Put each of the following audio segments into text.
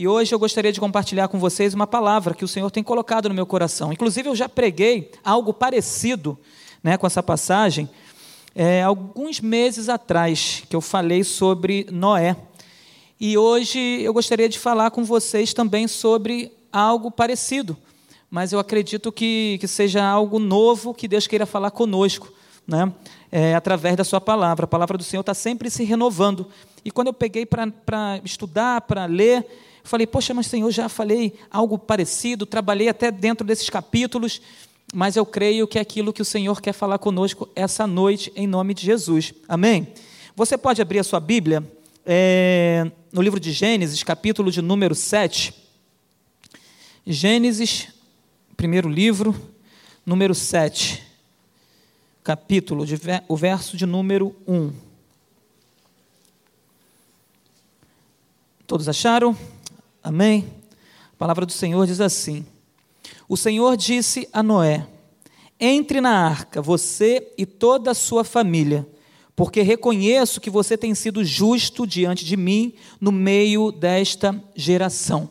E hoje eu gostaria de compartilhar com vocês uma palavra que o Senhor tem colocado no meu coração. Inclusive, eu já preguei algo parecido né, com essa passagem é, alguns meses atrás, que eu falei sobre Noé. E hoje eu gostaria de falar com vocês também sobre algo parecido, mas eu acredito que, que seja algo novo que Deus queira falar conosco, né? É, através da Sua palavra. A palavra do Senhor está sempre se renovando. E quando eu peguei para estudar, para ler, falei, poxa, mas Senhor, já falei algo parecido, trabalhei até dentro desses capítulos, mas eu creio que é aquilo que o Senhor quer falar conosco essa noite, em nome de Jesus. Amém? Você pode abrir a sua Bíblia é, no livro de Gênesis, capítulo de número 7. Gênesis, primeiro livro, número 7. Capítulo, de, o verso de número 1. Todos acharam? Amém? A palavra do Senhor diz assim: O Senhor disse a Noé: Entre na arca, você e toda a sua família, porque reconheço que você tem sido justo diante de mim no meio desta geração.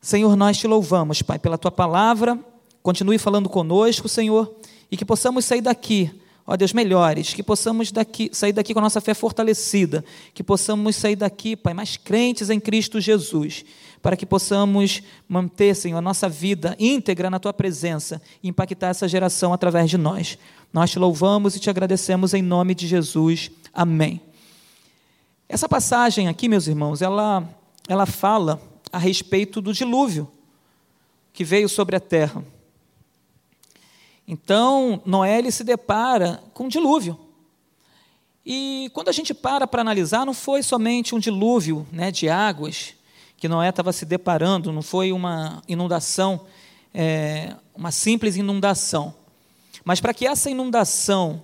Senhor, nós te louvamos, Pai, pela tua palavra. Continue falando conosco, Senhor, e que possamos sair daqui ó Deus, melhores, que possamos daqui, sair daqui com a nossa fé fortalecida, que possamos sair daqui, Pai, mais crentes em Cristo Jesus, para que possamos manter, Senhor, a nossa vida íntegra na Tua presença e impactar essa geração através de nós. Nós te louvamos e te agradecemos em nome de Jesus. Amém. Essa passagem aqui, meus irmãos, ela, ela fala a respeito do dilúvio que veio sobre a terra. Então, Noé ele se depara com um dilúvio. E quando a gente para para analisar, não foi somente um dilúvio né, de águas que Noé estava se deparando, não foi uma inundação, é, uma simples inundação. Mas para que essa inundação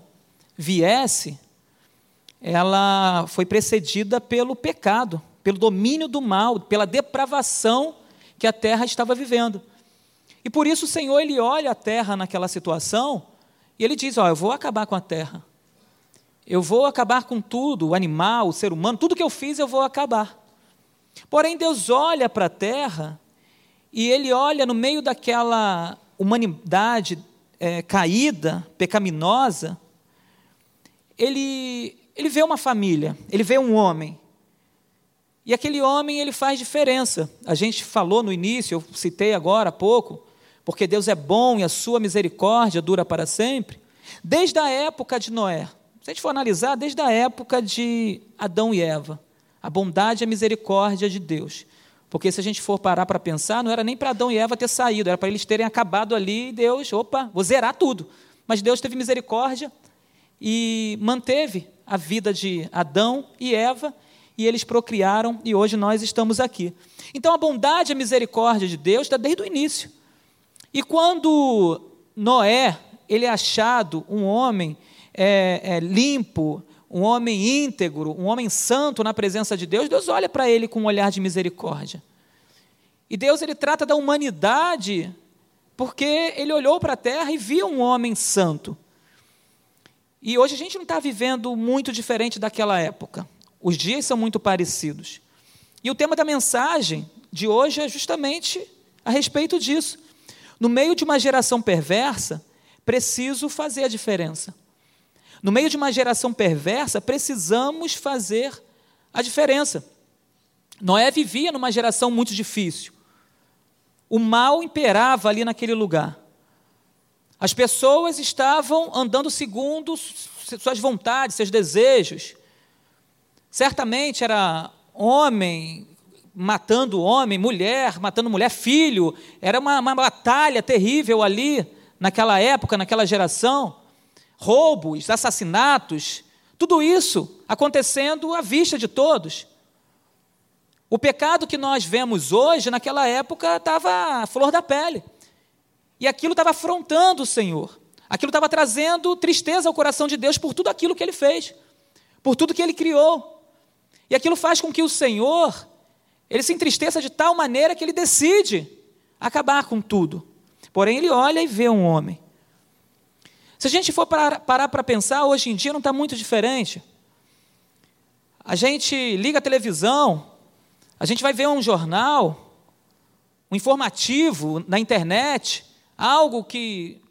viesse, ela foi precedida pelo pecado, pelo domínio do mal, pela depravação que a terra estava vivendo. E por isso o Senhor ele olha a terra naquela situação e ele diz: Ó, eu vou acabar com a terra. Eu vou acabar com tudo, o animal, o ser humano, tudo que eu fiz eu vou acabar. Porém, Deus olha para a terra e ele olha no meio daquela humanidade é, caída, pecaminosa, ele, ele vê uma família, ele vê um homem. E aquele homem ele faz diferença. A gente falou no início, eu citei agora há pouco, porque Deus é bom e a sua misericórdia dura para sempre, desde a época de Noé. Se a gente for analisar, desde a época de Adão e Eva, a bondade e a misericórdia de Deus. Porque se a gente for parar para pensar, não era nem para Adão e Eva ter saído, era para eles terem acabado ali e Deus, opa, vou zerar tudo. Mas Deus teve misericórdia e manteve a vida de Adão e Eva e eles procriaram e hoje nós estamos aqui. Então a bondade e a misericórdia de Deus está desde o início. E quando Noé ele é achado um homem é, é, limpo, um homem íntegro, um homem santo na presença de Deus, Deus olha para ele com um olhar de misericórdia. E Deus ele trata da humanidade porque ele olhou para a terra e viu um homem santo. E hoje a gente não está vivendo muito diferente daquela época. Os dias são muito parecidos. E o tema da mensagem de hoje é justamente a respeito disso. No meio de uma geração perversa, preciso fazer a diferença. No meio de uma geração perversa, precisamos fazer a diferença. Noé vivia numa geração muito difícil. O mal imperava ali naquele lugar. As pessoas estavam andando segundo suas vontades, seus desejos. Certamente era homem matando homem, mulher, matando mulher, filho. Era uma, uma batalha terrível ali, naquela época, naquela geração. Roubos, assassinatos, tudo isso acontecendo à vista de todos. O pecado que nós vemos hoje, naquela época, estava à flor da pele. E aquilo estava afrontando o Senhor. Aquilo estava trazendo tristeza ao coração de Deus por tudo aquilo que ele fez, por tudo que ele criou. E aquilo faz com que o Senhor ele se entristeça de tal maneira que ele decide acabar com tudo. Porém, ele olha e vê um homem. Se a gente for parar para pensar, hoje em dia não está muito diferente. A gente liga a televisão, A gente vai ver um jornal, um informativo na internet, algo que.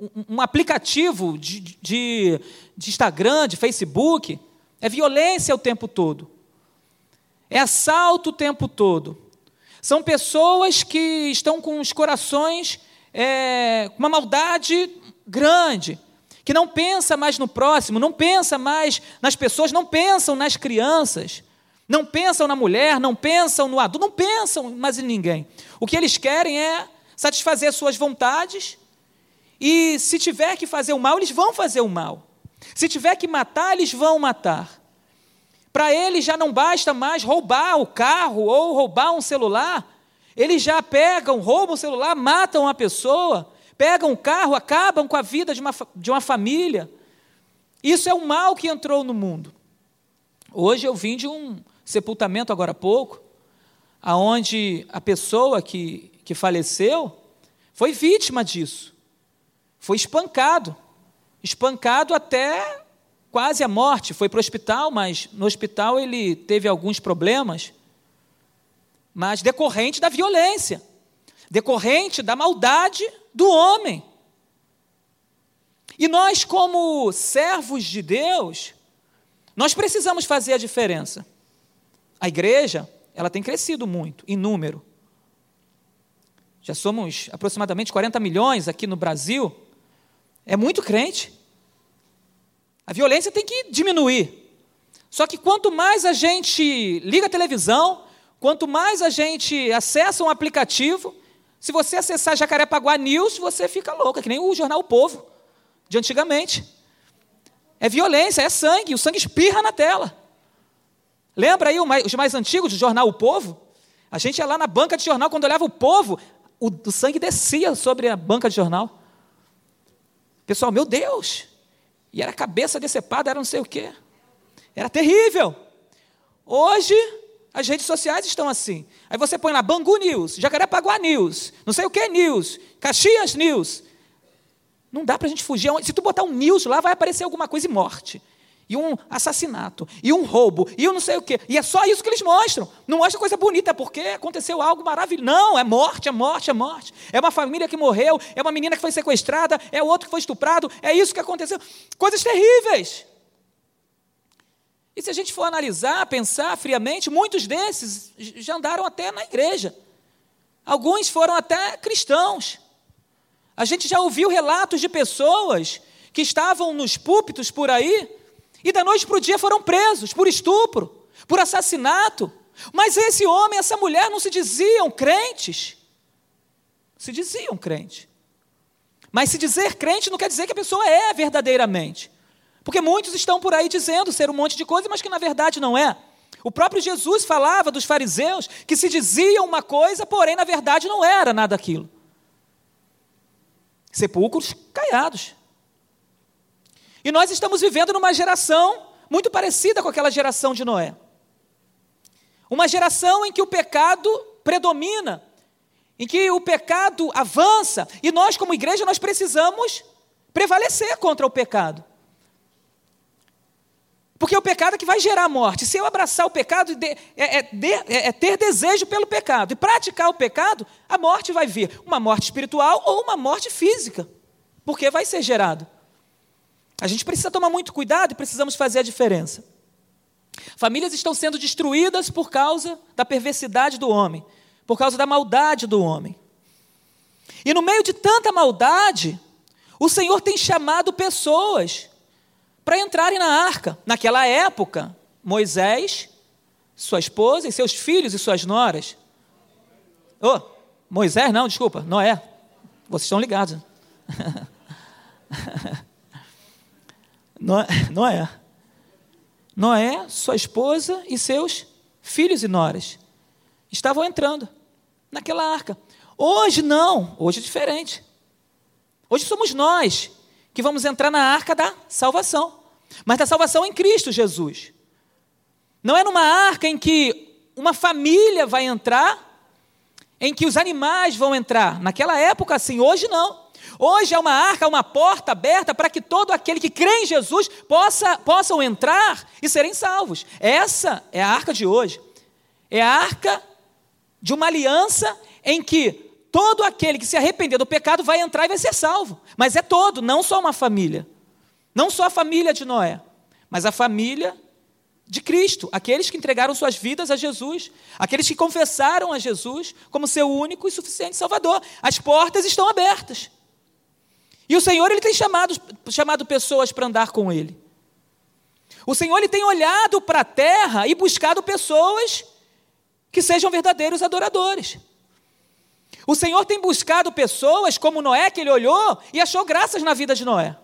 um, um aplicativo de, de, de Instagram, de Facebook. É violência o tempo todo. É assalto o tempo todo. São pessoas que estão com os corações é, com uma maldade grande, que não pensa mais no próximo, não pensa mais nas pessoas, não pensam nas crianças, não pensam na mulher, não pensam no adulto, não pensam mais em ninguém. O que eles querem é satisfazer suas vontades e se tiver que fazer o mal, eles vão fazer o mal. Se tiver que matar, eles vão matar. Para eles já não basta mais roubar o carro ou roubar um celular, eles já pegam, roubam o celular, matam a pessoa, pegam o carro, acabam com a vida de uma, de uma família. Isso é o mal que entrou no mundo. Hoje eu vim de um sepultamento agora há pouco, aonde a pessoa que, que faleceu foi vítima disso. Foi espancado. Espancado até quase a morte. Foi para o hospital, mas no hospital ele teve alguns problemas mas decorrente da violência, decorrente da maldade do homem. E nós, como servos de Deus, nós precisamos fazer a diferença. A igreja, ela tem crescido muito em número. Já somos aproximadamente 40 milhões aqui no Brasil. É muito crente. A violência tem que diminuir. Só que quanto mais a gente liga a televisão, Quanto mais a gente acessa um aplicativo, se você acessar Jacarepaguá News, você fica louco, é que nem o jornal O Povo, de antigamente. É violência, é sangue, o sangue espirra na tela. Lembra aí os mais antigos do jornal O Povo? A gente ia lá na banca de jornal, quando olhava o povo, o, o sangue descia sobre a banca de jornal. Pessoal, meu Deus! E era cabeça decepada, era não sei o quê. Era terrível. Hoje, as redes sociais estão assim. Aí você põe lá Bangu News, Jacarepaguá News, não sei o que News, Caxias News. Não dá para a gente fugir. Se tu botar um news lá, vai aparecer alguma coisa e morte. E um assassinato, e um roubo, e eu não sei o quê. E é só isso que eles mostram. Não mostra coisa bonita, é porque aconteceu algo maravilhoso. Não, é morte, é morte, é morte. É uma família que morreu, é uma menina que foi sequestrada, é outro que foi estuprado, é isso que aconteceu. Coisas terríveis. E se a gente for analisar, pensar friamente, muitos desses já andaram até na igreja. Alguns foram até cristãos. A gente já ouviu relatos de pessoas que estavam nos púlpitos por aí e da noite para o dia foram presos por estupro, por assassinato. Mas esse homem, essa mulher não se diziam crentes. Se diziam crente. Mas se dizer crente não quer dizer que a pessoa é verdadeiramente. Porque muitos estão por aí dizendo ser um monte de coisa, mas que na verdade não é. O próprio Jesus falava dos fariseus que se diziam uma coisa, porém na verdade não era nada aquilo. Sepulcros caiados. E nós estamos vivendo numa geração muito parecida com aquela geração de Noé. Uma geração em que o pecado predomina, em que o pecado avança, e nós como igreja nós precisamos prevalecer contra o pecado. Porque o pecado é que vai gerar morte. Se eu abraçar o pecado, é, é, é, é, ter desejo pelo pecado e praticar o pecado, a morte vai vir. Uma morte espiritual ou uma morte física. Porque vai ser gerado. A gente precisa tomar muito cuidado e precisamos fazer a diferença. Famílias estão sendo destruídas por causa da perversidade do homem, por causa da maldade do homem. E no meio de tanta maldade, o Senhor tem chamado pessoas para entrarem na arca. Naquela época, Moisés, sua esposa e seus filhos e suas noras. Oh, Moisés, não, desculpa, Noé. Vocês estão ligados. Noé. Noé, sua esposa e seus filhos e noras estavam entrando naquela arca. Hoje não, hoje é diferente. Hoje somos nós que vamos entrar na arca da salvação. Mas da salvação em Cristo Jesus. Não é numa arca em que uma família vai entrar, em que os animais vão entrar. Naquela época, assim, hoje não. Hoje é uma arca, uma porta aberta para que todo aquele que crê em Jesus possa, possam entrar e serem salvos. Essa é a arca de hoje. É a arca de uma aliança em que todo aquele que se arrepender do pecado vai entrar e vai ser salvo. Mas é todo, não só uma família. Não só a família de Noé, mas a família de Cristo, aqueles que entregaram suas vidas a Jesus, aqueles que confessaram a Jesus como seu único e suficiente Salvador. As portas estão abertas. E o Senhor ele tem chamado, chamado pessoas para andar com Ele. O Senhor ele tem olhado para a terra e buscado pessoas que sejam verdadeiros adoradores. O Senhor tem buscado pessoas como Noé, que ele olhou e achou graças na vida de Noé.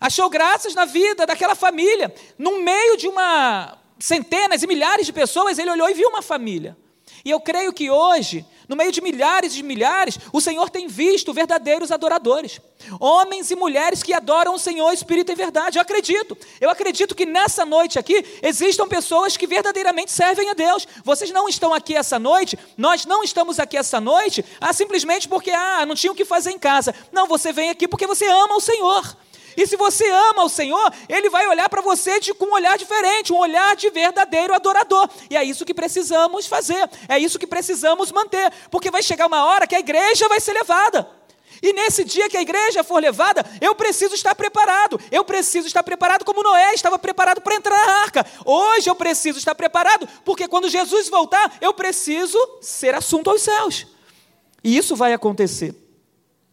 Achou graças na vida daquela família. No meio de uma centenas e milhares de pessoas, ele olhou e viu uma família. E eu creio que hoje, no meio de milhares e milhares, o Senhor tem visto verdadeiros adoradores. Homens e mulheres que adoram o Senhor Espírito e verdade. Eu acredito. Eu acredito que nessa noite aqui existam pessoas que verdadeiramente servem a Deus. Vocês não estão aqui essa noite, nós não estamos aqui essa noite, ah, simplesmente porque ah, não tinha o que fazer em casa. Não, você vem aqui porque você ama o Senhor. E se você ama o Senhor, Ele vai olhar para você de, com um olhar diferente, um olhar de verdadeiro adorador. E é isso que precisamos fazer, é isso que precisamos manter, porque vai chegar uma hora que a igreja vai ser levada. E nesse dia que a igreja for levada, eu preciso estar preparado. Eu preciso estar preparado como Noé estava preparado para entrar na arca. Hoje eu preciso estar preparado, porque quando Jesus voltar, eu preciso ser assunto aos céus. E isso vai acontecer.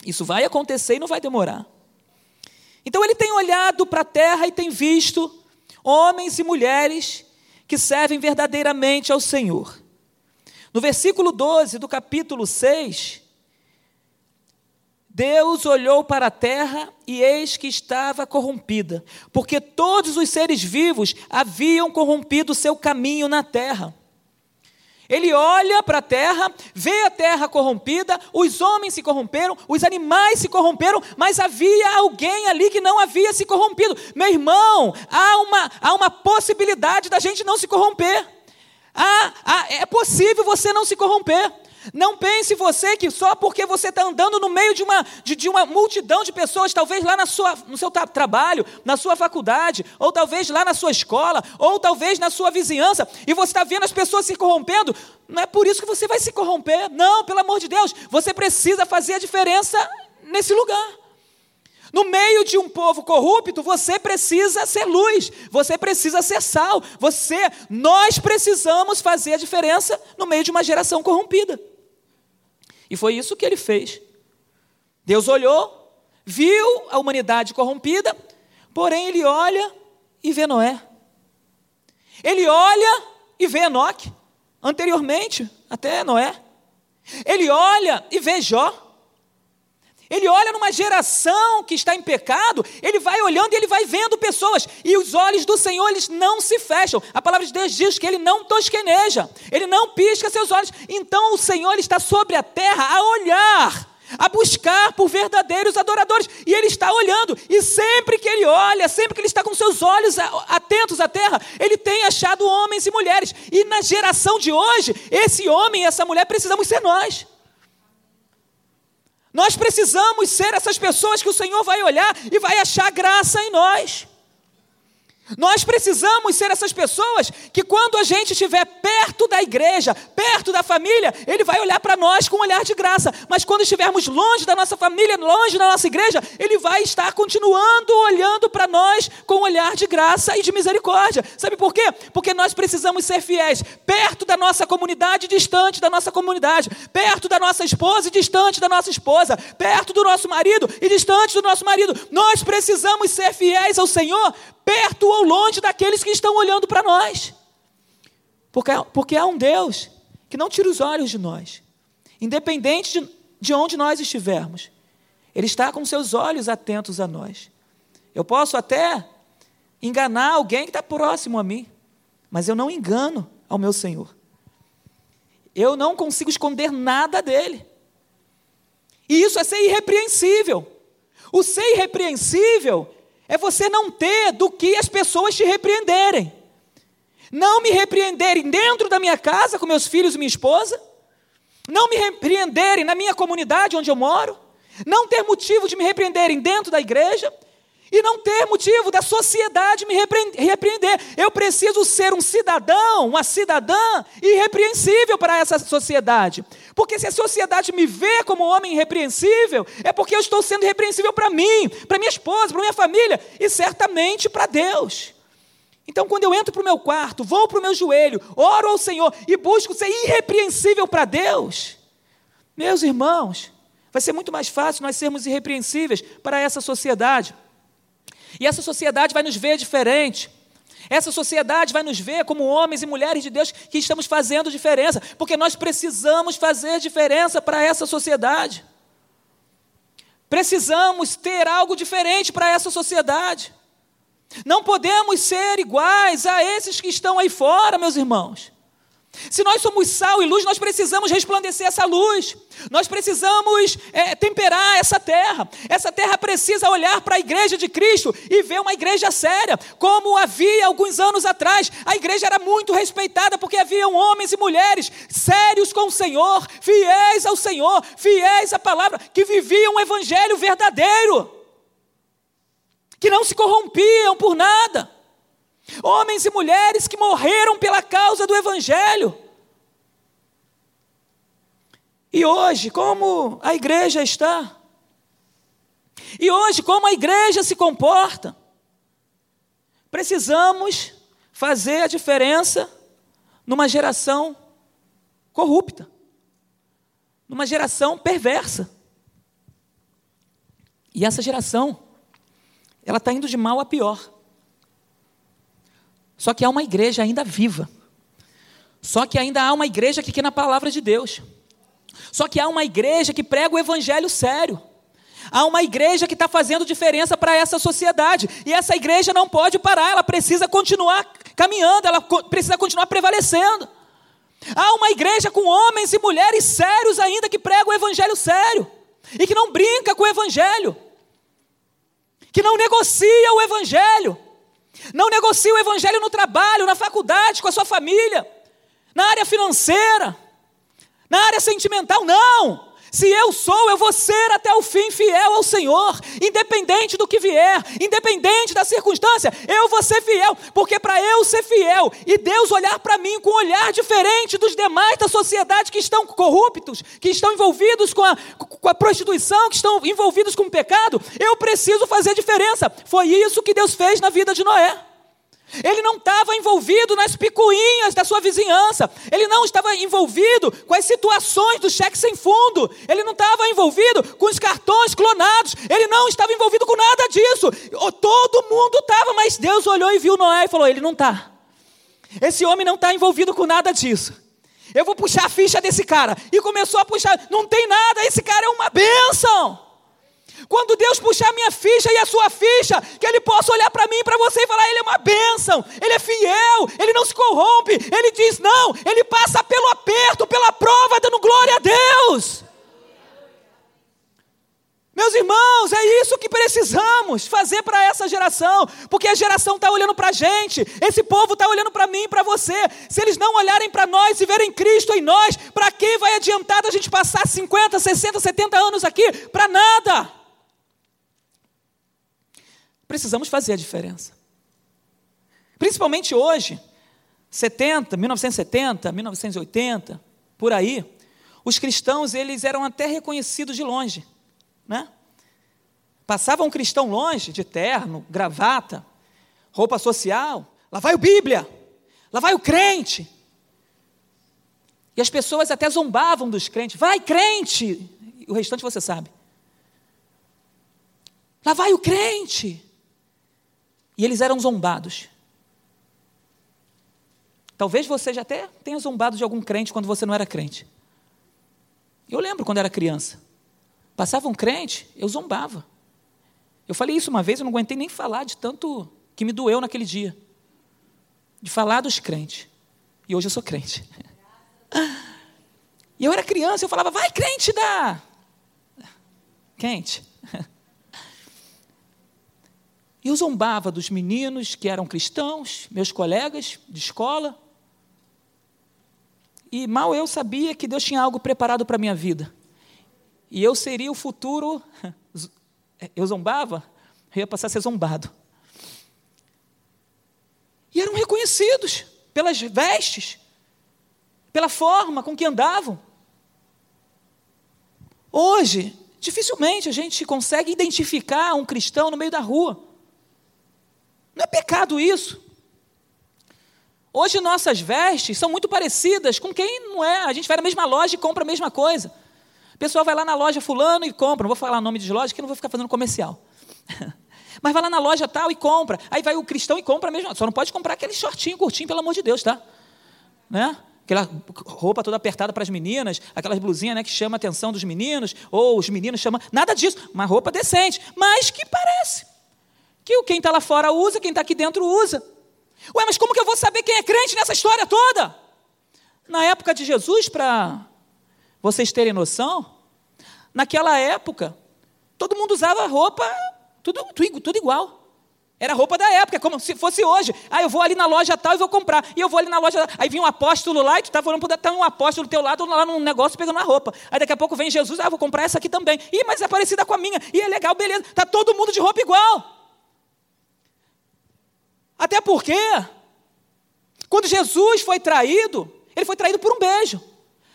Isso vai acontecer e não vai demorar. Então ele tem olhado para a terra e tem visto homens e mulheres que servem verdadeiramente ao Senhor. No versículo 12 do capítulo 6, Deus olhou para a terra e eis que estava corrompida, porque todos os seres vivos haviam corrompido seu caminho na terra. Ele olha para a terra, vê a terra corrompida, os homens se corromperam, os animais se corromperam, mas havia alguém ali que não havia se corrompido. Meu irmão, há uma, há uma possibilidade da gente não se corromper. Há, é possível você não se corromper. Não pense você que só porque você está andando no meio de uma, de, de, uma multidão de pessoas, talvez lá na sua, no seu tra trabalho, na sua faculdade, ou talvez lá na sua escola, ou talvez na sua vizinhança, e você está vendo as pessoas se corrompendo, não é por isso que você vai se corromper. Não, pelo amor de Deus, você precisa fazer a diferença nesse lugar. No meio de um povo corrupto, você precisa ser luz, você precisa ser sal, você, nós precisamos fazer a diferença no meio de uma geração corrompida. E foi isso que ele fez. Deus olhou, viu a humanidade corrompida, porém ele olha e vê Noé. Ele olha e vê Enoque, anteriormente até Noé. Ele olha e vê Jó. Ele olha numa geração que está em pecado, ele vai olhando e ele vai vendo pessoas, e os olhos do Senhor eles não se fecham. A palavra de Deus diz que ele não tosqueneja, ele não pisca seus olhos. Então o Senhor está sobre a terra a olhar, a buscar por verdadeiros adoradores, e ele está olhando, e sempre que ele olha, sempre que ele está com seus olhos atentos à terra, ele tem achado homens e mulheres, e na geração de hoje, esse homem e essa mulher precisamos ser nós. Nós precisamos ser essas pessoas que o Senhor vai olhar e vai achar graça em nós. Nós precisamos ser essas pessoas que, quando a gente estiver perto da igreja, perto da família, Ele vai olhar para nós com um olhar de graça. Mas quando estivermos longe da nossa família, longe da nossa igreja, Ele vai estar continuando olhando para nós com um olhar de graça e de misericórdia. Sabe por quê? Porque nós precisamos ser fiéis, perto da nossa comunidade, distante da nossa comunidade, perto da nossa esposa e distante da nossa esposa, perto do nosso marido e distante do nosso marido. Nós precisamos ser fiéis ao Senhor perto ou longe daqueles que estão olhando para nós. Porque, porque há um Deus que não tira os olhos de nós, independente de, de onde nós estivermos. Ele está com seus olhos atentos a nós. Eu posso até enganar alguém que está próximo a mim, mas eu não engano ao meu Senhor. Eu não consigo esconder nada dele. E isso é ser irrepreensível. O ser irrepreensível é você não ter do que as pessoas te repreenderem. Não me repreenderem dentro da minha casa com meus filhos e minha esposa. Não me repreenderem na minha comunidade onde eu moro. Não ter motivo de me repreenderem dentro da igreja. E não ter motivo da sociedade me repreender. Eu preciso ser um cidadão, uma cidadã irrepreensível para essa sociedade. Porque se a sociedade me vê como um homem irrepreensível, é porque eu estou sendo irrepreensível para mim, para minha esposa, para minha família e certamente para Deus. Então, quando eu entro para o meu quarto, vou para o meu joelho, oro ao Senhor e busco ser irrepreensível para Deus, meus irmãos, vai ser muito mais fácil nós sermos irrepreensíveis para essa sociedade. E essa sociedade vai nos ver diferente. Essa sociedade vai nos ver como homens e mulheres de Deus que estamos fazendo diferença, porque nós precisamos fazer diferença para essa sociedade. Precisamos ter algo diferente para essa sociedade. Não podemos ser iguais a esses que estão aí fora, meus irmãos. Se nós somos sal e luz, nós precisamos resplandecer essa luz, nós precisamos é, temperar essa terra. Essa terra precisa olhar para a igreja de Cristo e ver uma igreja séria, como havia alguns anos atrás. A igreja era muito respeitada porque haviam homens e mulheres sérios com o Senhor, fiéis ao Senhor, fiéis à palavra, que viviam um evangelho verdadeiro, que não se corrompiam por nada. Homens e mulheres que morreram pela causa do Evangelho. E hoje, como a igreja está? E hoje, como a igreja se comporta? Precisamos fazer a diferença numa geração corrupta, numa geração perversa. E essa geração, ela está indo de mal a pior. Só que há uma igreja ainda viva. Só que ainda há uma igreja que quer na palavra de Deus. Só que há uma igreja que prega o evangelho sério. Há uma igreja que está fazendo diferença para essa sociedade. E essa igreja não pode parar, ela precisa continuar caminhando, ela precisa continuar prevalecendo. Há uma igreja com homens e mulheres sérios ainda que pregam o evangelho sério. E que não brinca com o evangelho. Que não negocia o evangelho não negocie o evangelho no trabalho, na faculdade, com a sua família, na área financeira, na área sentimental, não. Se eu sou, eu vou ser até o fim fiel ao Senhor, independente do que vier, independente da circunstância, eu vou ser fiel, porque para eu ser fiel e Deus olhar para mim com um olhar diferente dos demais da sociedade que estão corruptos, que estão envolvidos com a, com a prostituição, que estão envolvidos com o pecado, eu preciso fazer diferença. Foi isso que Deus fez na vida de Noé. Ele não estava envolvido nas picuinhas da sua vizinhança. Ele não estava envolvido com as situações do cheque sem fundo. Ele não estava envolvido com os cartões clonados. Ele não estava envolvido com nada disso. Todo mundo estava, mas Deus olhou e viu Noé e falou: Ele não está. Esse homem não está envolvido com nada disso. Eu vou puxar a ficha desse cara. E começou a puxar. Não tem nada, esse cara é uma bênção. Quando Deus puxar minha ficha e a sua ficha, que Ele possa olhar para mim e para você e falar: Ele é uma bênção, Ele é fiel, Ele não se corrompe, Ele diz não, Ele passa pelo aperto, pela prova, dando glória a Deus. Meus irmãos, é isso que precisamos fazer para essa geração, porque a geração está olhando para a gente, esse povo está olhando para mim e para você. Se eles não olharem para nós e verem Cristo em nós, para quem vai adiantar a gente passar 50, 60, 70 anos aqui? Para nada. Precisamos fazer a diferença. Principalmente hoje, 70, 1970, 1980, por aí, os cristãos eles eram até reconhecidos de longe, né? Passava um cristão longe, de terno, gravata, roupa social, lá vai o Bíblia, lá vai o crente. E as pessoas até zombavam dos crentes, vai crente, o restante você sabe. Lá vai o crente. E eles eram zombados. Talvez você já até tenha zombado de algum crente quando você não era crente. Eu lembro quando era criança. Passava um crente, eu zombava. Eu falei isso uma vez, eu não aguentei nem falar de tanto que me doeu naquele dia. De falar dos crentes. E hoje eu sou crente. E eu era criança, eu falava, vai crente da. Quente. E eu zombava dos meninos que eram cristãos, meus colegas de escola. E mal eu sabia que Deus tinha algo preparado para a minha vida. E eu seria o futuro. Eu zombava? Eu ia passar a ser zombado. E eram reconhecidos pelas vestes, pela forma com que andavam. Hoje, dificilmente a gente consegue identificar um cristão no meio da rua. Não é pecado isso. Hoje nossas vestes são muito parecidas com quem não é. A gente vai na mesma loja e compra a mesma coisa. O pessoal vai lá na loja fulano e compra. Não vou falar o nome de loja que não vou ficar fazendo comercial. Mas vai lá na loja tal e compra. Aí vai o cristão e compra mesmo. Só não pode comprar aquele shortinho curtinho, pelo amor de Deus, tá? Né? Aquela roupa toda apertada para as meninas, aquelas blusinhas né, que chama a atenção dos meninos, ou os meninos chamam. Nada disso. Uma roupa decente, mas que parece. Que quem está lá fora usa, quem está aqui dentro usa. Ué, mas como que eu vou saber quem é crente nessa história toda? Na época de Jesus, para vocês terem noção, naquela época, todo mundo usava roupa tudo, tudo, tudo igual. Era roupa da época, como se fosse hoje. Ah, eu vou ali na loja tal e vou comprar. E eu vou ali na loja. Aí vinha um apóstolo lá e tu estava olhando para estar um apóstolo do teu lado lá num negócio pegando uma roupa. Aí daqui a pouco vem Jesus, ah, vou comprar essa aqui também. Ih, mas é parecida com a minha. E é legal, beleza. Está todo mundo de roupa igual. Até porque, quando Jesus foi traído, ele foi traído por um beijo.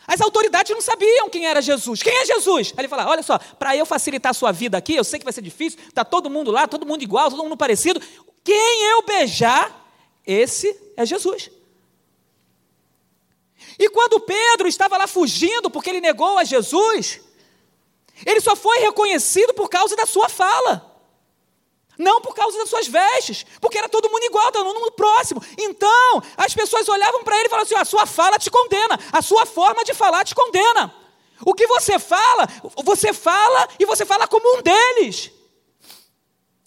As autoridades não sabiam quem era Jesus. Quem é Jesus? Aí ele fala: Olha só, para eu facilitar a sua vida aqui, eu sei que vai ser difícil, está todo mundo lá, todo mundo igual, todo mundo parecido. Quem eu beijar, esse é Jesus. E quando Pedro estava lá fugindo porque ele negou a Jesus, ele só foi reconhecido por causa da sua fala. Não por causa das suas vestes, porque era todo mundo igual, todo mundo próximo. Então, as pessoas olhavam para ele e falavam assim: a sua fala te condena, a sua forma de falar te condena. O que você fala, você fala e você fala como um deles.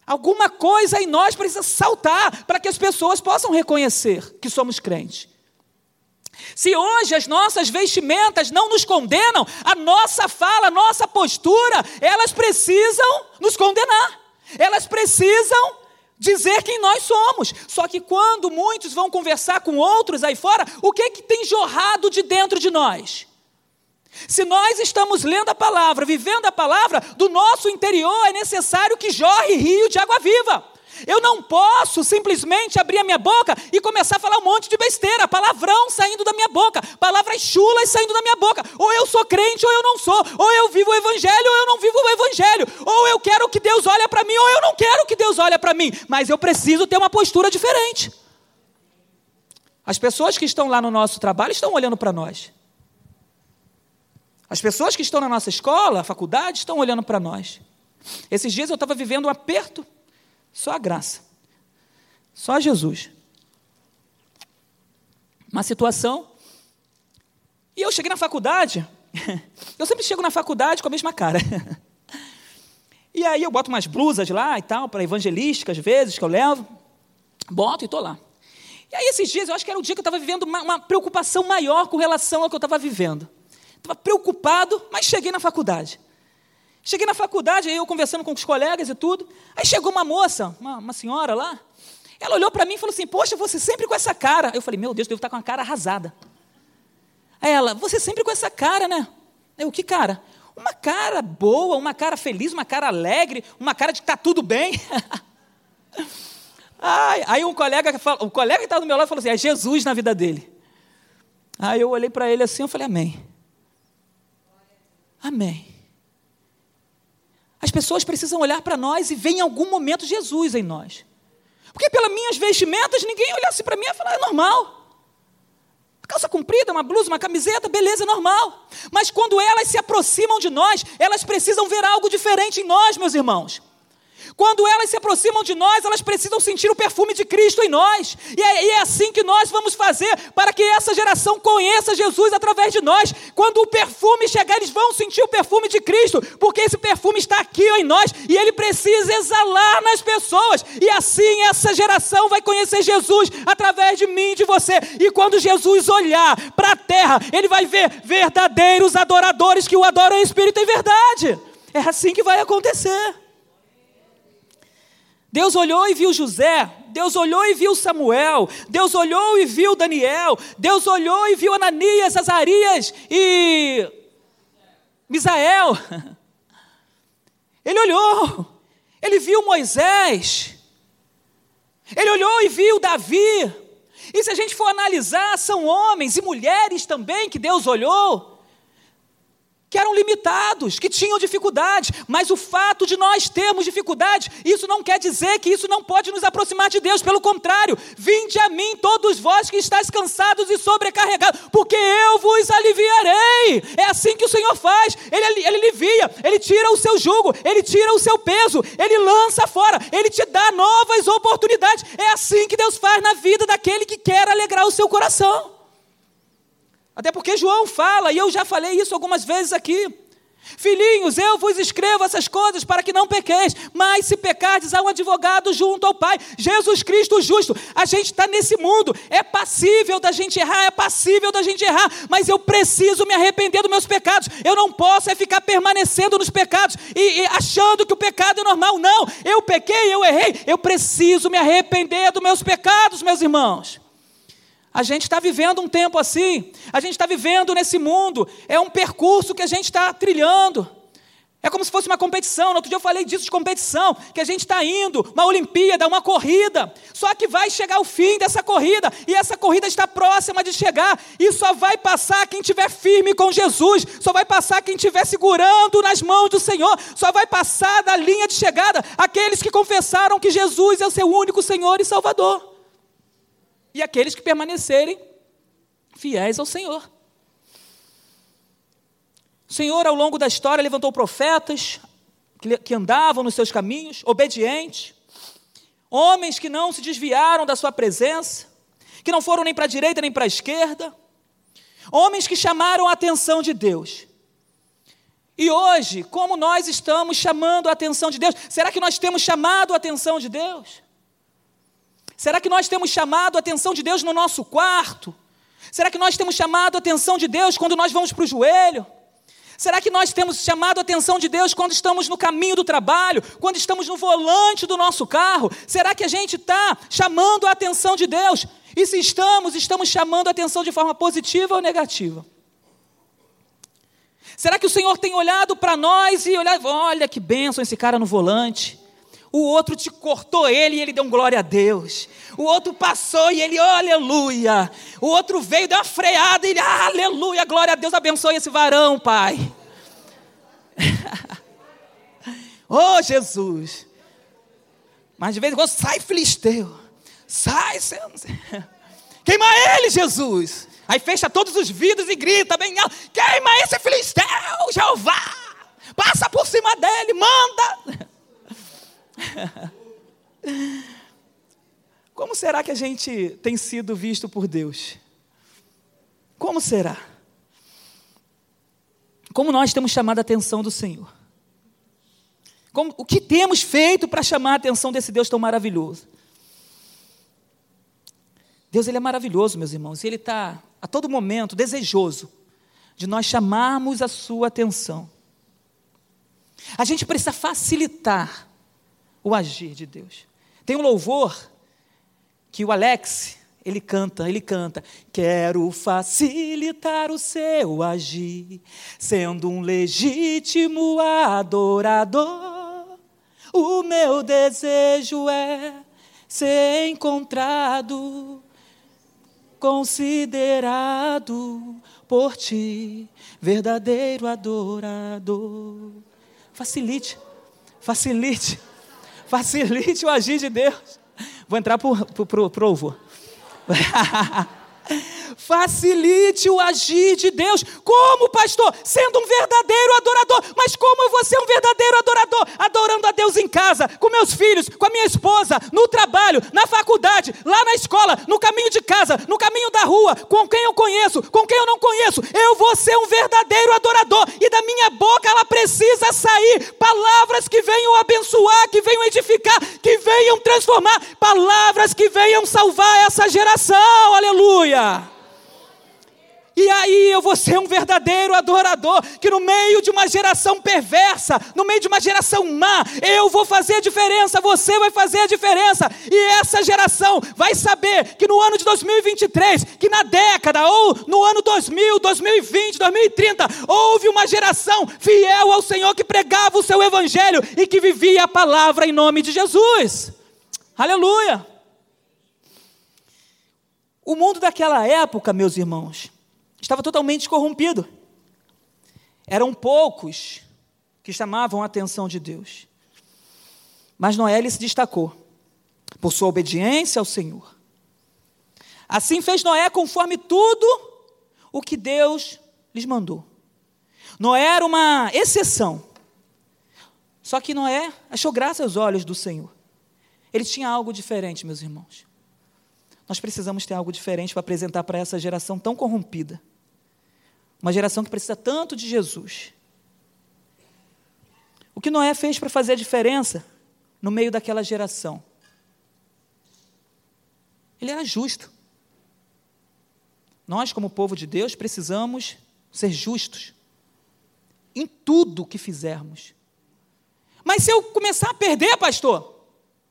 Alguma coisa em nós precisa saltar para que as pessoas possam reconhecer que somos crentes. Se hoje as nossas vestimentas não nos condenam, a nossa fala, a nossa postura, elas precisam nos condenar. Elas precisam dizer quem nós somos. Só que quando muitos vão conversar com outros aí fora, o que é que tem jorrado de dentro de nós? Se nós estamos lendo a palavra, vivendo a palavra, do nosso interior é necessário que jorre rio de água viva. Eu não posso simplesmente abrir a minha boca e começar a falar um monte de besteira, palavrão saindo da minha boca, palavras chulas saindo da minha boca. Ou eu sou crente ou eu não sou. Ou eu vivo o evangelho ou eu não vivo o evangelho. Ou eu quero que Deus olhe para mim ou eu não quero que Deus olhe para mim. Mas eu preciso ter uma postura diferente. As pessoas que estão lá no nosso trabalho estão olhando para nós. As pessoas que estão na nossa escola, faculdade, estão olhando para nós. Esses dias eu estava vivendo um aperto só a graça. Só Jesus. Uma situação. E eu cheguei na faculdade. Eu sempre chego na faculdade com a mesma cara. E aí eu boto umas blusas lá e tal, para evangelística, às vezes, que eu levo. Boto e estou lá. E aí esses dias, eu acho que era o dia que eu estava vivendo uma, uma, preocupação maior com relação ao que eu estava vivendo. Estava preocupado, mas cheguei na faculdade. Cheguei na faculdade, aí eu conversando com os colegas e tudo. Aí chegou uma moça, uma, uma senhora lá. Ela olhou para mim e falou assim: Poxa, você sempre com essa cara. Eu falei: Meu Deus, devo estar com a cara arrasada. Aí ela: Você sempre com essa cara, né? Eu: Que cara? Uma cara boa, uma cara feliz, uma cara alegre, uma cara de que está tudo bem. Ai, aí um colega, o colega que estava do meu lado falou assim: É Jesus na vida dele. Aí eu olhei para ele assim, eu falei: Amém. Amém. As pessoas precisam olhar para nós e ver em algum momento Jesus em nós. Porque pelas minhas vestimentas, ninguém olhasse para mim e falar, é normal. calça comprida, uma blusa, uma camiseta, beleza, é normal. Mas quando elas se aproximam de nós, elas precisam ver algo diferente em nós, meus irmãos. Quando elas se aproximam de nós, elas precisam sentir o perfume de Cristo em nós. E é, e é, assim que nós vamos fazer para que essa geração conheça Jesus através de nós. Quando o perfume chegar, eles vão sentir o perfume de Cristo, porque esse perfume está aqui em nós e ele precisa exalar nas pessoas. E assim essa geração vai conhecer Jesus através de mim e de você. E quando Jesus olhar para a terra, ele vai ver verdadeiros adoradores que o adoram em espírito e verdade. É assim que vai acontecer. Deus olhou e viu José, Deus olhou e viu Samuel, Deus olhou e viu Daniel, Deus olhou e viu Ananias, Azarias e Misael. Ele olhou, Ele viu Moisés. Ele olhou e viu Davi. E se a gente for analisar, são homens e mulheres também que Deus olhou que eram limitados, que tinham dificuldades, mas o fato de nós termos dificuldades, isso não quer dizer que isso não pode nos aproximar de Deus, pelo contrário, vinde a mim todos vós que estáis cansados e sobrecarregados, porque eu vos aliviarei. É assim que o Senhor faz, ele, ele alivia, ele tira o seu jugo, ele tira o seu peso, ele lança fora, ele te dá novas oportunidades. É assim que Deus faz na vida daquele que quer alegrar o seu coração. Até porque João fala, e eu já falei isso algumas vezes aqui. Filhinhos, eu vos escrevo essas coisas para que não pequeis, mas se pecardes, há um advogado junto ao Pai, Jesus Cristo justo. A gente está nesse mundo, é passível da gente errar, é passível da gente errar, mas eu preciso me arrepender dos meus pecados. Eu não posso é ficar permanecendo nos pecados e, e achando que o pecado é normal. Não, eu pequei, eu errei, eu preciso me arrepender dos meus pecados, meus irmãos. A gente está vivendo um tempo assim, a gente está vivendo nesse mundo, é um percurso que a gente está trilhando. É como se fosse uma competição. No outro dia eu falei disso de competição, que a gente está indo, uma Olimpíada, uma corrida. Só que vai chegar o fim dessa corrida, e essa corrida está próxima de chegar, e só vai passar quem estiver firme com Jesus, só vai passar quem estiver segurando nas mãos do Senhor, só vai passar da linha de chegada aqueles que confessaram que Jesus é o seu único Senhor e Salvador e aqueles que permanecerem fiéis ao Senhor. O Senhor, ao longo da história, levantou profetas que andavam nos seus caminhos, obedientes, homens que não se desviaram da sua presença, que não foram nem para a direita nem para a esquerda, homens que chamaram a atenção de Deus. E hoje, como nós estamos chamando a atenção de Deus? Será que nós temos chamado a atenção de Deus? Será que nós temos chamado a atenção de Deus no nosso quarto? Será que nós temos chamado a atenção de Deus quando nós vamos para o joelho? Será que nós temos chamado a atenção de Deus quando estamos no caminho do trabalho, quando estamos no volante do nosso carro? Será que a gente está chamando a atenção de Deus? E se estamos, estamos chamando a atenção de forma positiva ou negativa? Será que o Senhor tem olhado para nós e olhado, olha que bênção esse cara no volante? O outro te cortou ele e ele deu um glória a Deus. O outro passou e ele, oh, aleluia. O outro veio, deu uma freada e ele, ah, aleluia, glória a Deus, abençoe esse varão, Pai. oh, Jesus. Mas de vez em quando sai filisteu. Sai, Senhor. Queima ele, Jesus. Aí fecha todos os vidros e grita bem alto: Queima esse filisteu, Jeová. Passa por cima dele, manda. Como será que a gente tem sido visto por Deus? Como será? Como nós temos chamado a atenção do Senhor? Como, o que temos feito para chamar a atenção desse Deus tão maravilhoso? Deus ele é maravilhoso, meus irmãos, e Ele está a todo momento desejoso de nós chamarmos a sua atenção. A gente precisa facilitar o agir de Deus. Tem um louvor que o Alex, ele canta, ele canta: Quero facilitar o seu agir, sendo um legítimo adorador. O meu desejo é ser encontrado, considerado por ti, verdadeiro adorador. Facilite, facilite Facilite o agir de Deus. Vou entrar para o louvor. Facilite o agir de Deus. Como, pastor? Sendo um verdadeiro adorador. Mas como eu vou ser um verdadeiro adorador? Adorando a Deus em casa, com meus filhos, com a minha esposa, no trabalho, na faculdade, lá na escola, no caminho de casa, no caminho da rua, com quem eu conheço, com quem eu não conheço. Eu vou ser um verdadeiro adorador. E da minha boca ela precisa sair palavras que venham abençoar, que venham edificar, que venham transformar, palavras que venham salvar essa geração. Aleluia. E aí eu vou ser um verdadeiro adorador, que no meio de uma geração perversa, no meio de uma geração má, eu vou fazer a diferença, você vai fazer a diferença. E essa geração vai saber que no ano de 2023, que na década, ou no ano 2000, 2020, 2030, houve uma geração fiel ao Senhor que pregava o seu evangelho e que vivia a palavra em nome de Jesus. Aleluia! O mundo daquela época, meus irmãos, estava totalmente corrompido. Eram poucos que chamavam a atenção de Deus. Mas Noé se destacou por sua obediência ao Senhor. Assim fez Noé conforme tudo o que Deus lhes mandou. Noé era uma exceção. Só que Noé achou graça aos olhos do Senhor. Ele tinha algo diferente, meus irmãos. Nós precisamos ter algo diferente para apresentar para essa geração tão corrompida. Uma geração que precisa tanto de Jesus. O que Noé fez para fazer a diferença no meio daquela geração? Ele era justo. Nós, como povo de Deus, precisamos ser justos em tudo que fizermos. Mas se eu começar a perder, pastor,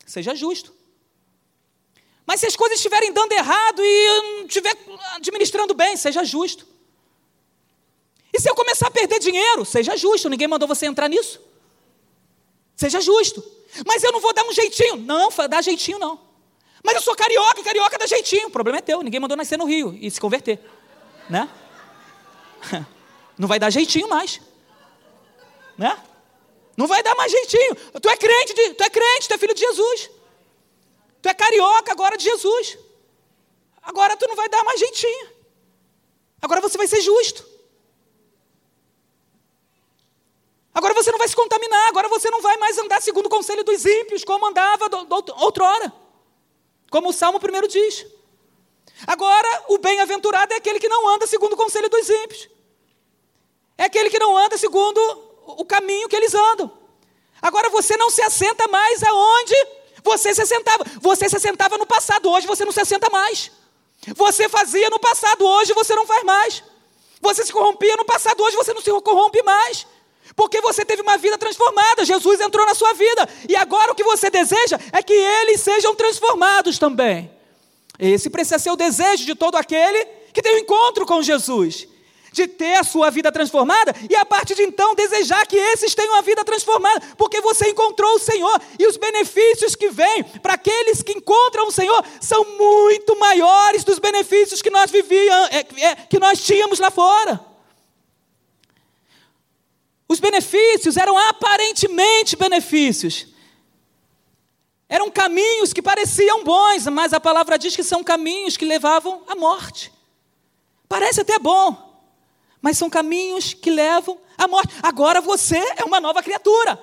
seja justo. Mas se as coisas estiverem dando errado e eu não estiver administrando bem, seja justo. E se eu começar a perder dinheiro, seja justo, ninguém mandou você entrar nisso. Seja justo. Mas eu não vou dar um jeitinho. Não, dá jeitinho não. Mas eu sou carioca, carioca dá jeitinho. O problema é teu, ninguém mandou nascer no Rio e se converter. Né? Não vai dar jeitinho mais. Né? Não vai dar mais jeitinho. Tu é crente, de, tu é crente, tu é filho de Jesus. Tu é carioca agora de Jesus. Agora tu não vai dar mais jeitinho. Agora você vai ser justo. Agora você não vai se contaminar, agora você não vai mais andar segundo o conselho dos ímpios, como andava do, do, outrora. Como o Salmo primeiro diz. Agora, o bem-aventurado é aquele que não anda segundo o conselho dos ímpios. É aquele que não anda segundo o caminho que eles andam. Agora você não se assenta mais aonde você se assentava. Você se assentava no passado, hoje você não se assenta mais. Você fazia no passado, hoje você não faz mais. Você se corrompia no passado, hoje você não se corrompe mais. Porque você teve uma vida transformada, Jesus entrou na sua vida, e agora o que você deseja é que eles sejam transformados também. Esse precisa ser o desejo de todo aquele que tem um encontro com Jesus, de ter a sua vida transformada e a partir de então desejar que esses tenham a vida transformada, porque você encontrou o Senhor e os benefícios que vêm para aqueles que encontram o Senhor são muito maiores dos benefícios que nós vivíamos, é, é, que nós tínhamos lá fora. Os benefícios eram aparentemente benefícios. Eram caminhos que pareciam bons, mas a palavra diz que são caminhos que levavam à morte. Parece até bom, mas são caminhos que levam à morte. Agora você é uma nova criatura.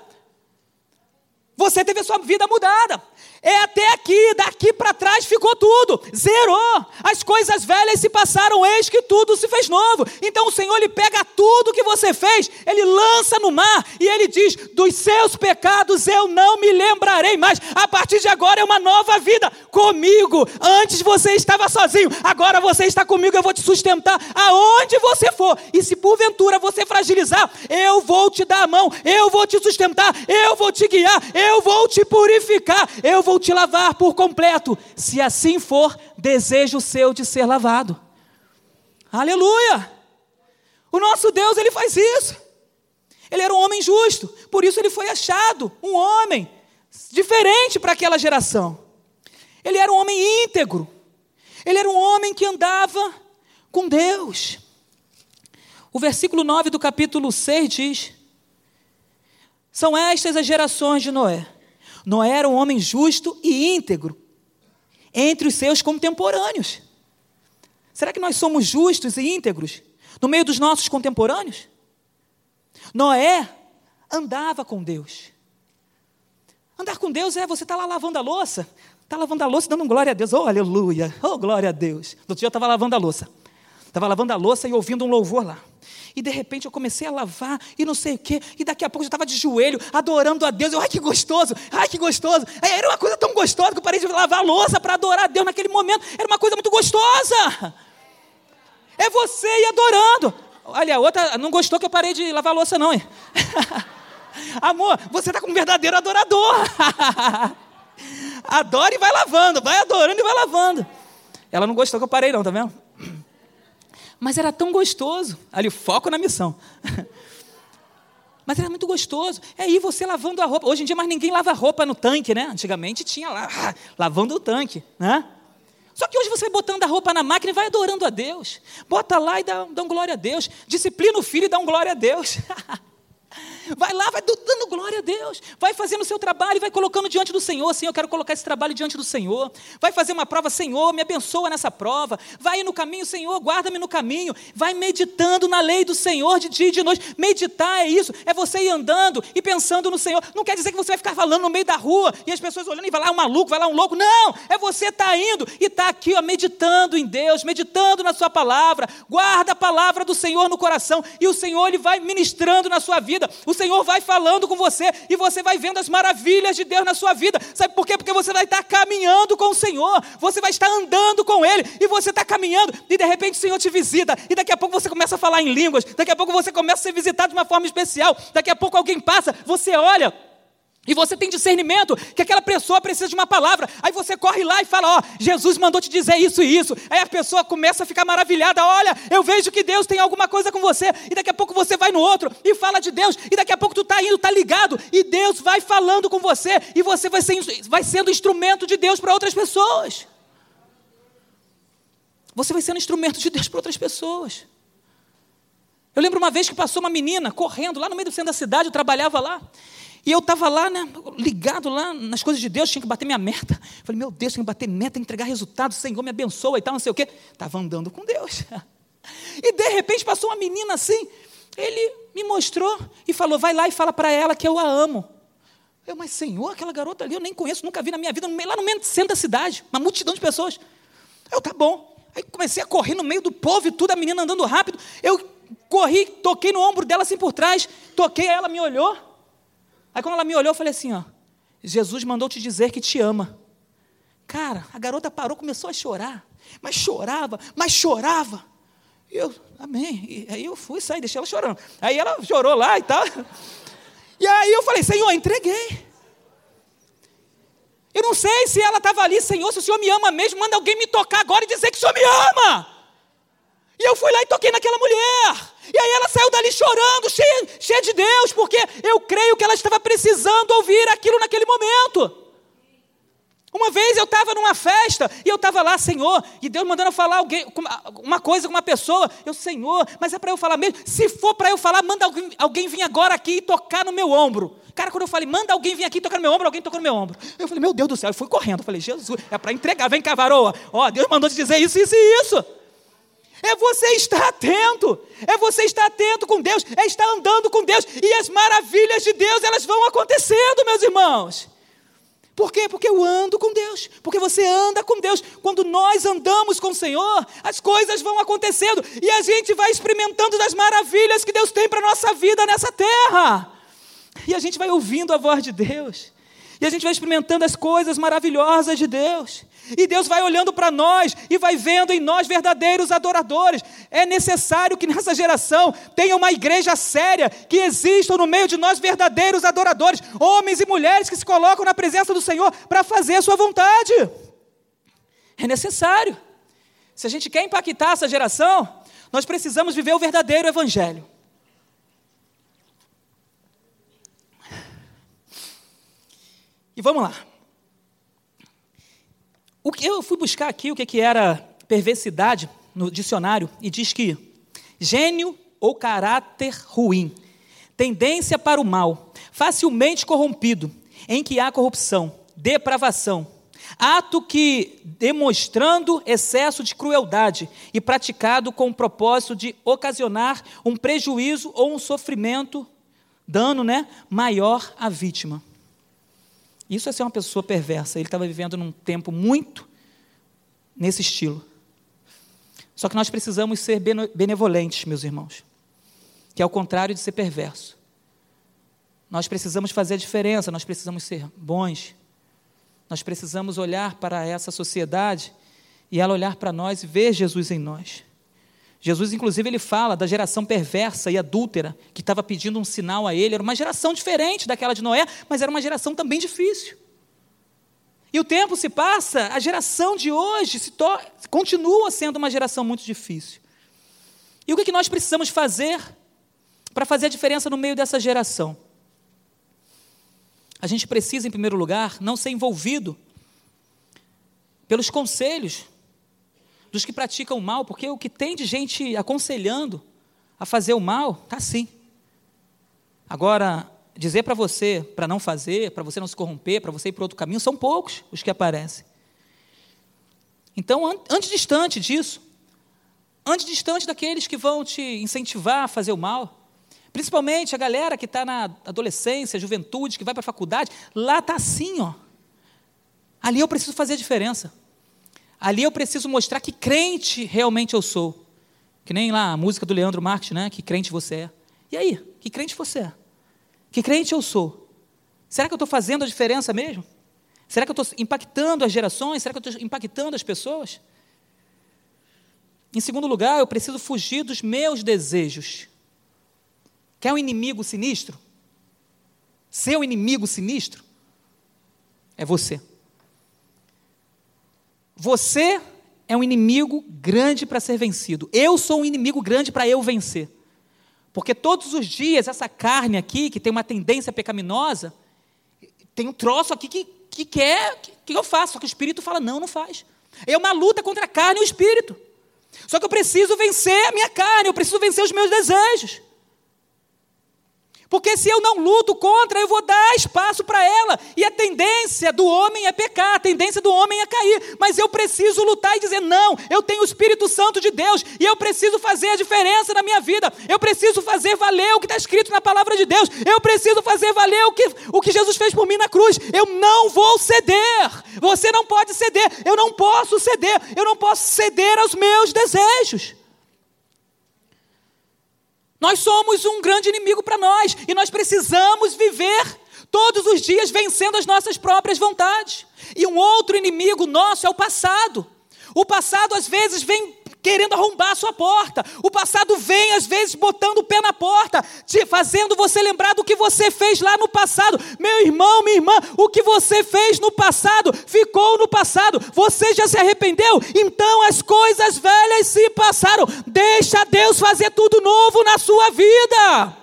Você teve a sua vida mudada. É até aqui, daqui para trás ficou tudo, zerou. As coisas velhas se passaram, eis que tudo se fez novo. Então o Senhor ele pega tudo que você fez, ele lança no mar e ele diz: "Dos seus pecados eu não me lembrarei mais. A partir de agora é uma nova vida comigo. Antes você estava sozinho, agora você está comigo, eu vou te sustentar aonde você for. E se porventura você fragilizar, eu vou te dar a mão, eu vou te sustentar, eu vou te guiar, eu vou te purificar, eu vou vou te lavar por completo. Se assim for, desejo seu de ser lavado. Aleluia! O nosso Deus, ele faz isso. Ele era um homem justo, por isso ele foi achado um homem diferente para aquela geração. Ele era um homem íntegro. Ele era um homem que andava com Deus. O versículo 9 do capítulo 6 diz: São estas as gerações de Noé. Noé era um homem justo e íntegro entre os seus contemporâneos. Será que nós somos justos e íntegros no meio dos nossos contemporâneos? Noé andava com Deus. Andar com Deus é você estar tá lá lavando a louça, está lavando a louça dando glória a Deus, oh aleluia, oh glória a Deus. Outro dia eu estava lavando a louça, estava lavando a louça e ouvindo um louvor lá. E de repente eu comecei a lavar e não sei o quê. E daqui a pouco eu estava de joelho, adorando a Deus. Eu, ai que gostoso, ai que gostoso. Era uma coisa tão gostosa que eu parei de lavar a louça para adorar a Deus naquele momento. Era uma coisa muito gostosa. É você ir adorando. Olha, a outra não gostou que eu parei de lavar louça, não, hein? Amor, você está como um verdadeiro adorador. Adore e vai lavando, vai adorando e vai lavando. Ela não gostou que eu parei, não, tá vendo? Mas era tão gostoso. Ali, foco na missão. Mas era muito gostoso. É aí você lavando a roupa. Hoje em dia, mais ninguém lava roupa no tanque, né? Antigamente tinha lá, lavando o tanque, né? Só que hoje você vai botando a roupa na máquina e vai adorando a Deus. Bota lá e dá, dá um glória a Deus. Disciplina o filho e dá um glória a Deus. Vai lá, vai dando glória a Deus. Vai fazendo o seu trabalho e vai colocando diante do Senhor. Senhor, eu quero colocar esse trabalho diante do Senhor. Vai fazer uma prova, Senhor, me abençoa nessa prova. Vai no caminho, Senhor, guarda-me no caminho. Vai meditando na lei do Senhor de dia e de noite. Meditar é isso, é você ir andando e pensando no Senhor. Não quer dizer que você vai ficar falando no meio da rua e as pessoas olhando e vai lá um maluco, vai lá um louco. Não, é você estar tá indo e estar tá aqui, ó, meditando em Deus, meditando na sua palavra. Guarda a palavra do Senhor no coração e o Senhor ele vai ministrando na sua vida. O Senhor vai falando com você e você vai vendo as maravilhas de Deus na sua vida. Sabe por quê? Porque você vai estar caminhando com o Senhor, você vai estar andando com Ele e você está caminhando e de repente o Senhor te visita. E daqui a pouco você começa a falar em línguas, daqui a pouco você começa a ser visitado de uma forma especial, daqui a pouco alguém passa, você olha e você tem discernimento que aquela pessoa precisa de uma palavra. Aí você corre lá e fala: Ó, oh, Jesus mandou te dizer isso e isso. Aí a pessoa começa a ficar maravilhada: Olha, eu vejo que Deus tem alguma coisa com você. E daqui a pouco você vai no outro e fala de Deus. E daqui a pouco tu está indo, está ligado. E Deus vai falando com você. E você vai, ser, vai sendo instrumento de Deus para outras pessoas. Você vai sendo instrumento de Deus para outras pessoas. Eu lembro uma vez que passou uma menina correndo lá no meio do centro da cidade, eu trabalhava lá. E eu estava lá, né, ligado lá nas coisas de Deus, tinha que bater minha meta. Falei, meu Deus, tinha que bater meta, entregar resultado, Senhor me abençoa e tal, não sei o quê. Estava andando com Deus. E de repente passou uma menina assim, ele me mostrou e falou, vai lá e fala para ela que eu a amo. Eu, mas Senhor, aquela garota ali eu nem conheço, nunca vi na minha vida, lá no centro da cidade, uma multidão de pessoas. Eu, tá bom. Aí comecei a correr no meio do povo e tudo, a menina andando rápido. Eu corri, toquei no ombro dela assim por trás, toquei, ela me olhou. Aí quando ela me olhou, eu falei assim, ó, Jesus mandou te dizer que te ama. Cara, a garota parou, começou a chorar, mas chorava, mas chorava. E eu, amém. E aí eu fui sair, deixei ela chorando. Aí ela chorou lá e tal. E aí eu falei, Senhor, entreguei. Eu não sei se ela estava ali, Senhor, se o Senhor me ama mesmo, manda alguém me tocar agora e dizer que o Senhor me ama. E eu fui lá e toquei naquela mulher. E aí ela saiu dali chorando, cheia, cheia de Deus, porque eu creio que ela estava precisando ouvir aquilo naquele momento. Uma vez eu estava numa festa e eu estava lá, Senhor, e Deus mandando falar alguém, uma coisa com uma pessoa. Eu, Senhor, mas é para eu falar mesmo? Se for para eu falar, manda alguém, alguém vir agora aqui e tocar no meu ombro. Cara, quando eu falei, manda alguém vir aqui e tocar no meu ombro, alguém tocou no meu ombro. Eu falei, meu Deus do céu, eu fui correndo. Eu falei, Jesus, é para entregar, vem cá, varoa. Ó, Deus mandou te dizer isso, isso e isso. É você estar atento, é você estar atento com Deus, é estar andando com Deus, e as maravilhas de Deus, elas vão acontecendo, meus irmãos. Por quê? Porque eu ando com Deus, porque você anda com Deus. Quando nós andamos com o Senhor, as coisas vão acontecendo e a gente vai experimentando das maravilhas que Deus tem para a nossa vida nessa terra. E a gente vai ouvindo a voz de Deus, e a gente vai experimentando as coisas maravilhosas de Deus. E Deus vai olhando para nós e vai vendo em nós verdadeiros adoradores. É necessário que nessa geração tenha uma igreja séria, que existam no meio de nós verdadeiros adoradores, homens e mulheres que se colocam na presença do Senhor para fazer a sua vontade. É necessário. Se a gente quer impactar essa geração, nós precisamos viver o verdadeiro evangelho. E vamos lá. O que eu fui buscar aqui o que, que era perversidade no dicionário e diz que gênio ou caráter ruim, tendência para o mal, facilmente corrompido, em que há corrupção, depravação, ato que demonstrando excesso de crueldade e praticado com o propósito de ocasionar um prejuízo ou um sofrimento, dano, né, maior à vítima. Isso é ser uma pessoa perversa. Ele estava vivendo num tempo muito nesse estilo. Só que nós precisamos ser benevolentes, meus irmãos, que é o contrário de ser perverso. Nós precisamos fazer a diferença, nós precisamos ser bons. Nós precisamos olhar para essa sociedade e ela olhar para nós e ver Jesus em nós. Jesus, inclusive, ele fala da geração perversa e adúltera que estava pedindo um sinal a ele. Era uma geração diferente daquela de Noé, mas era uma geração também difícil. E o tempo se passa, a geração de hoje se continua sendo uma geração muito difícil. E o que, que nós precisamos fazer para fazer a diferença no meio dessa geração? A gente precisa, em primeiro lugar, não ser envolvido pelos conselhos dos que praticam o mal, porque o que tem de gente aconselhando a fazer o mal, está sim. Agora, dizer para você para não fazer, para você não se corromper, para você ir para outro caminho, são poucos os que aparecem. Então, antes distante disso, antes distante daqueles que vão te incentivar a fazer o mal, principalmente a galera que está na adolescência, juventude, que vai para a faculdade, lá está assim, ó. Ali eu preciso fazer a diferença. Ali eu preciso mostrar que crente realmente eu sou. Que nem lá a música do Leandro Marques, né? Que crente você é. E aí, que crente você é? Que crente eu sou? Será que eu estou fazendo a diferença mesmo? Será que eu estou impactando as gerações? Será que eu estou impactando as pessoas? Em segundo lugar, eu preciso fugir dos meus desejos. Quer um inimigo sinistro? Seu inimigo sinistro? É você. Você é um inimigo grande para ser vencido. Eu sou um inimigo grande para eu vencer. Porque todos os dias, essa carne aqui, que tem uma tendência pecaminosa, tem um troço aqui que, que quer que, que eu faço. Só que o espírito fala: não, não faz. É uma luta contra a carne e o espírito. Só que eu preciso vencer a minha carne, eu preciso vencer os meus desejos. Porque se eu não luto contra, eu vou dar espaço para ela. E a tendência do homem é pecar, a tendência do homem é cair. Mas eu preciso lutar e dizer: não, eu tenho o Espírito Santo de Deus e eu preciso fazer a diferença na minha vida. Eu preciso fazer valer o que está escrito na palavra de Deus. Eu preciso fazer valer o que, o que Jesus fez por mim na cruz. Eu não vou ceder. Você não pode ceder. Eu não posso ceder. Eu não posso ceder aos meus desejos. Nós somos um grande inimigo para nós e nós precisamos viver todos os dias vencendo as nossas próprias vontades. E um outro inimigo nosso é o passado. O passado às vezes vem querendo arrombar a sua porta. O passado vem, às vezes, botando o pé na porta, te fazendo você lembrar do que você fez lá no passado. Meu irmão, minha irmã, o que você fez no passado ficou no passado. Você já se arrependeu? Então as coisas velhas se passaram. Deixa Deus fazer tudo novo na sua vida.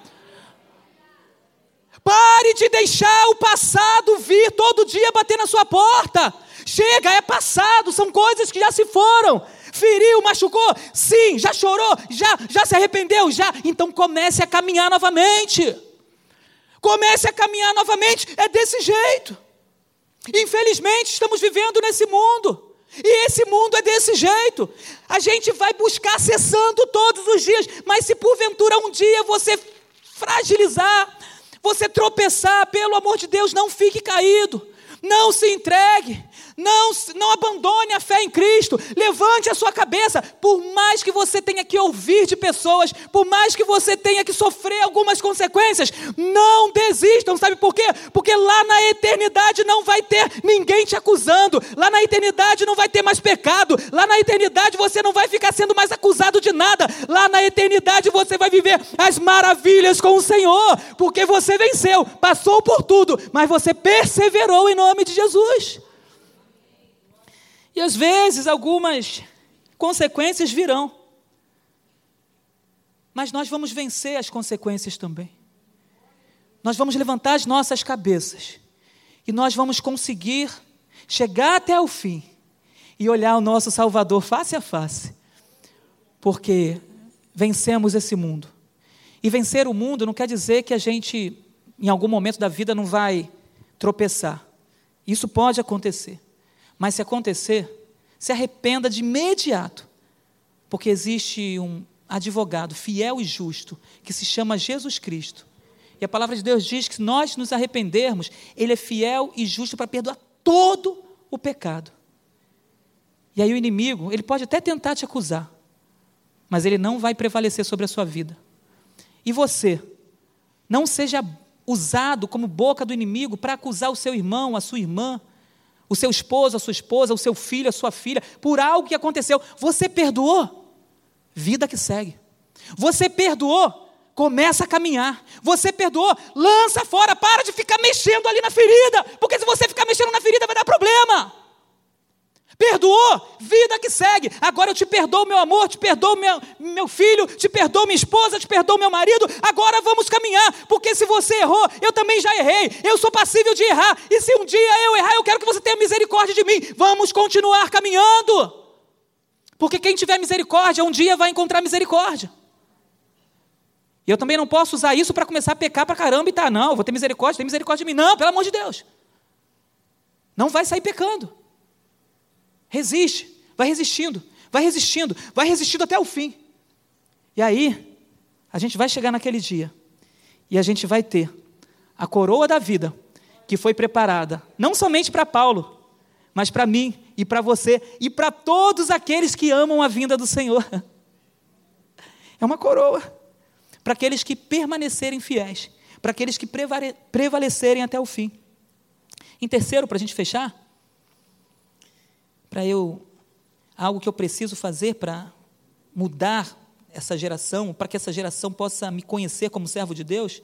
Pare de deixar o passado vir todo dia bater na sua porta. Chega, é passado, são coisas que já se foram. Feriu, machucou? Sim. Já chorou? Já, já se arrependeu? Já. Então comece a caminhar novamente. Comece a caminhar novamente. É desse jeito. Infelizmente, estamos vivendo nesse mundo. E esse mundo é desse jeito. A gente vai buscar ser santo todos os dias, mas se porventura um dia você fragilizar, você tropeçar, pelo amor de Deus, não fique caído. Não se entregue. Não, não abandone a fé em Cristo. Levante a sua cabeça. Por mais que você tenha que ouvir de pessoas, por mais que você tenha que sofrer algumas consequências, não desistam. Sabe por quê? Porque lá na eternidade não vai ter ninguém te acusando. Lá na eternidade não vai ter mais pecado. Lá na eternidade você não vai ficar sendo mais acusado de nada. Lá na eternidade você vai viver as maravilhas com o Senhor. Porque você venceu, passou por tudo, mas você perseverou em nome de Jesus. E às vezes algumas consequências virão. Mas nós vamos vencer as consequências também. Nós vamos levantar as nossas cabeças. E nós vamos conseguir chegar até o fim e olhar o nosso Salvador face a face. Porque vencemos esse mundo. E vencer o mundo não quer dizer que a gente, em algum momento da vida, não vai tropeçar. Isso pode acontecer. Mas se acontecer, se arrependa de imediato, porque existe um advogado fiel e justo que se chama Jesus Cristo. E a palavra de Deus diz que se nós nos arrependermos, Ele é fiel e justo para perdoar todo o pecado. E aí o inimigo, ele pode até tentar te acusar, mas ele não vai prevalecer sobre a sua vida. E você, não seja usado como boca do inimigo para acusar o seu irmão, a sua irmã, o seu esposo, a sua esposa, o seu filho, a sua filha, por algo que aconteceu. Você perdoou? vida que segue. Você perdoou, começa a caminhar. Você perdoou, lança fora, para de ficar mexendo ali na ferida, porque se você ficar mexendo na ferida vai dar problema. Perdoou, vida que segue. Agora eu te perdoo, meu amor, te perdoo, meu, meu filho, te perdoo, minha esposa, te perdoo, meu marido. Agora vamos caminhar, porque se você errou, eu também já errei. Eu sou passível de errar. E se um dia eu errar, eu quero que você tenha misericórdia de mim. Vamos continuar caminhando. Porque quem tiver misericórdia, um dia vai encontrar misericórdia. E eu também não posso usar isso para começar a pecar para caramba e tá, não, vou ter misericórdia, tem misericórdia de mim. Não, pelo amor de Deus. Não vai sair pecando. Resiste, vai resistindo, vai resistindo, vai resistindo até o fim. E aí, a gente vai chegar naquele dia e a gente vai ter a coroa da vida que foi preparada, não somente para Paulo, mas para mim e para você e para todos aqueles que amam a vinda do Senhor. É uma coroa para aqueles que permanecerem fiéis, para aqueles que prevalecerem até o fim. Em terceiro, para a gente fechar, para eu algo que eu preciso fazer para mudar essa geração, para que essa geração possa me conhecer como servo de Deus,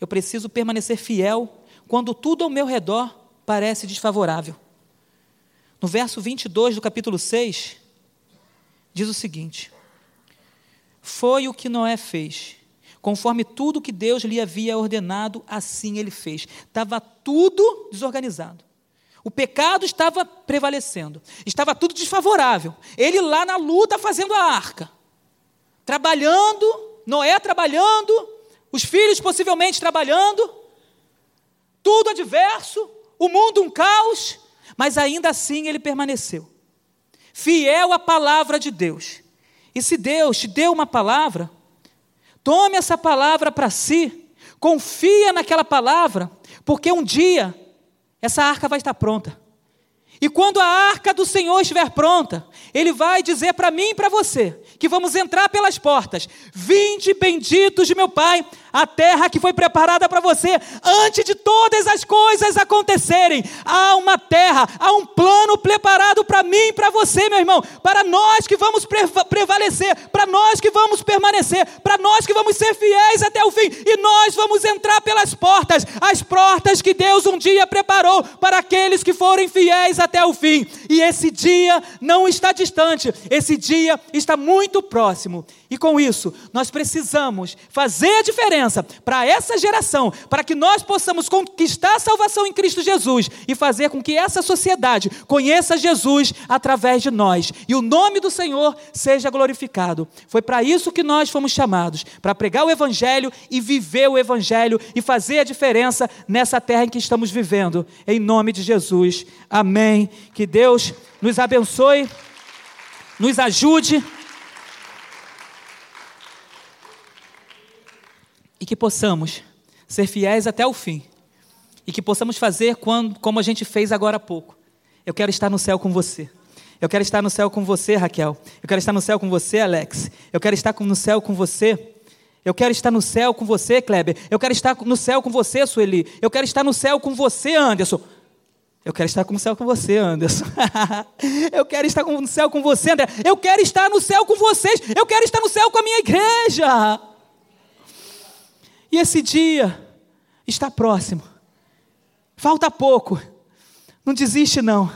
eu preciso permanecer fiel quando tudo ao meu redor parece desfavorável. No verso 22 do capítulo 6, diz o seguinte: Foi o que Noé fez, conforme tudo que Deus lhe havia ordenado, assim ele fez. Estava tudo desorganizado. O pecado estava prevalecendo, estava tudo desfavorável. Ele lá na luta fazendo a arca, trabalhando, Noé trabalhando, os filhos possivelmente trabalhando, tudo adverso, o mundo um caos, mas ainda assim ele permaneceu, fiel à palavra de Deus. E se Deus te deu uma palavra, tome essa palavra para si, confia naquela palavra, porque um dia essa arca vai estar pronta. E quando a arca do Senhor estiver pronta, Ele vai dizer para mim e para você que vamos entrar pelas portas. Vinde benditos de meu Pai, a terra que foi preparada para você antes de todas as coisas acontecerem. Há uma terra, há um plano preparado para mim e para você, meu irmão, para nós que vamos prevalecer, para nós que vamos permanecer, para nós que vamos ser fiéis até o fim, e nós vamos entrar pelas portas, as portas que Deus um dia preparou para aqueles que forem fiéis até o fim. E esse dia não está distante, esse dia está muito próximo. E com isso, nós precisamos fazer a diferença para essa geração, para que nós possamos conquistar a salvação em Cristo Jesus e fazer com que essa sociedade conheça Jesus através de nós e o nome do Senhor seja glorificado. Foi para isso que nós fomos chamados para pregar o Evangelho e viver o Evangelho e fazer a diferença nessa terra em que estamos vivendo. Em nome de Jesus. Amém. Que Deus nos abençoe, nos ajude. E que possamos ser fiéis até o fim e que possamos fazer quando, como a gente fez agora há pouco. Eu quero estar no céu com você. Eu quero estar no céu com você, Raquel. Eu quero estar no céu com você, Alex. Eu quero estar no céu com você. Eu quero estar no céu com você, Kleber. Eu quero estar no céu com você, Sueli. Eu quero estar no céu com você, Anderson. Eu quero estar no céu com você, Anderson. eu quero estar no céu com você, André. Eu quero estar no céu com vocês. Eu quero estar no céu com a minha igreja. E esse dia está próximo. Falta pouco. Não desiste, não.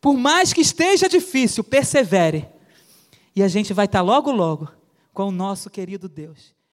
Por mais que esteja difícil, persevere. E a gente vai estar logo, logo com o nosso querido Deus.